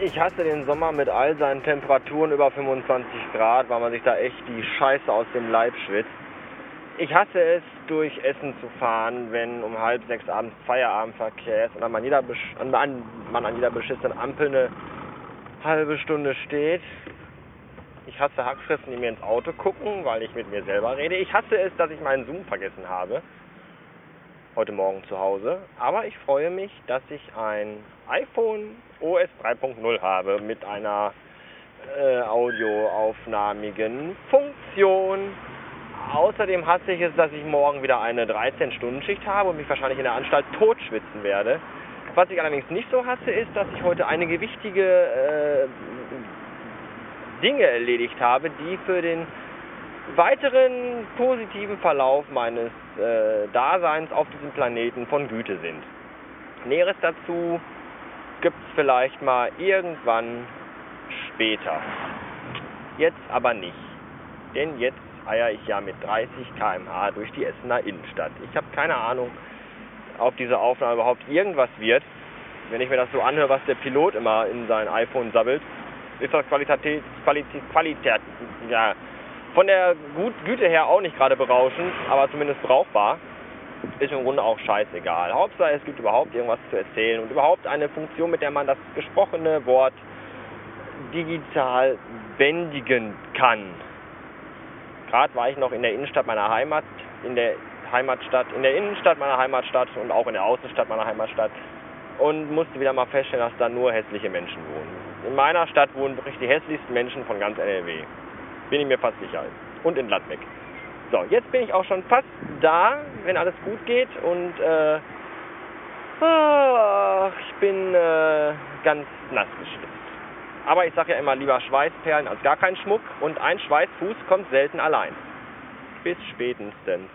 Ich hasse den Sommer mit all seinen Temperaturen über 25 Grad, weil man sich da echt die Scheiße aus dem Leib schwitzt. Ich hasse es, durch Essen zu fahren, wenn um halb sechs abends Feierabendverkehr ist und man, jeder, man an jeder beschissenen Ampel eine halbe Stunde steht. Ich hasse Hackfressen, die mir ins Auto gucken, weil ich mit mir selber rede. Ich hasse es, dass ich meinen Zoom vergessen habe. Heute Morgen zu Hause. Aber ich freue mich, dass ich ein iPhone OS 3.0 habe mit einer äh, audioaufnahmigen Funktion. Außerdem hasse ich es, dass ich morgen wieder eine 13-Stunden-Schicht habe und mich wahrscheinlich in der Anstalt totschwitzen werde. Was ich allerdings nicht so hasse, ist, dass ich heute einige wichtige äh, Dinge erledigt habe, die für den weiteren positiven Verlauf meines äh, Daseins auf diesem Planeten von Güte sind. Näheres dazu gibt es vielleicht mal irgendwann später. Jetzt aber nicht. Denn jetzt eier ich ja mit 30 km/h durch die Essener Innenstadt. Ich habe keine Ahnung, ob diese Aufnahme überhaupt irgendwas wird. Wenn ich mir das so anhöre, was der Pilot immer in sein iPhone sabbelt, ist das Qualität, Qualität, Qualität ja, von der Gut Güte her auch nicht gerade berauschend, aber zumindest brauchbar. Ist im Grunde auch scheißegal. Hauptsache, es gibt überhaupt irgendwas zu erzählen und überhaupt eine Funktion, mit der man das gesprochene Wort digital bändigen kann. Gerade war ich noch in der Innenstadt meiner Heimat, in der Heimatstadt, in der Innenstadt meiner Heimatstadt und auch in der Außenstadt meiner Heimatstadt und musste wieder mal feststellen, dass da nur hässliche Menschen wohnen. In meiner Stadt wohnen wirklich die hässlichsten Menschen von ganz NRW. Bin ich mir fast sicher. Und in Gladbeck. So, jetzt bin ich auch schon fast da, wenn alles gut geht und äh, ach, ich bin äh, ganz nass geschwitzt. Aber ich sage ja immer lieber Schweißperlen als gar kein Schmuck und ein Schweißfuß kommt selten allein. Bis spätestens.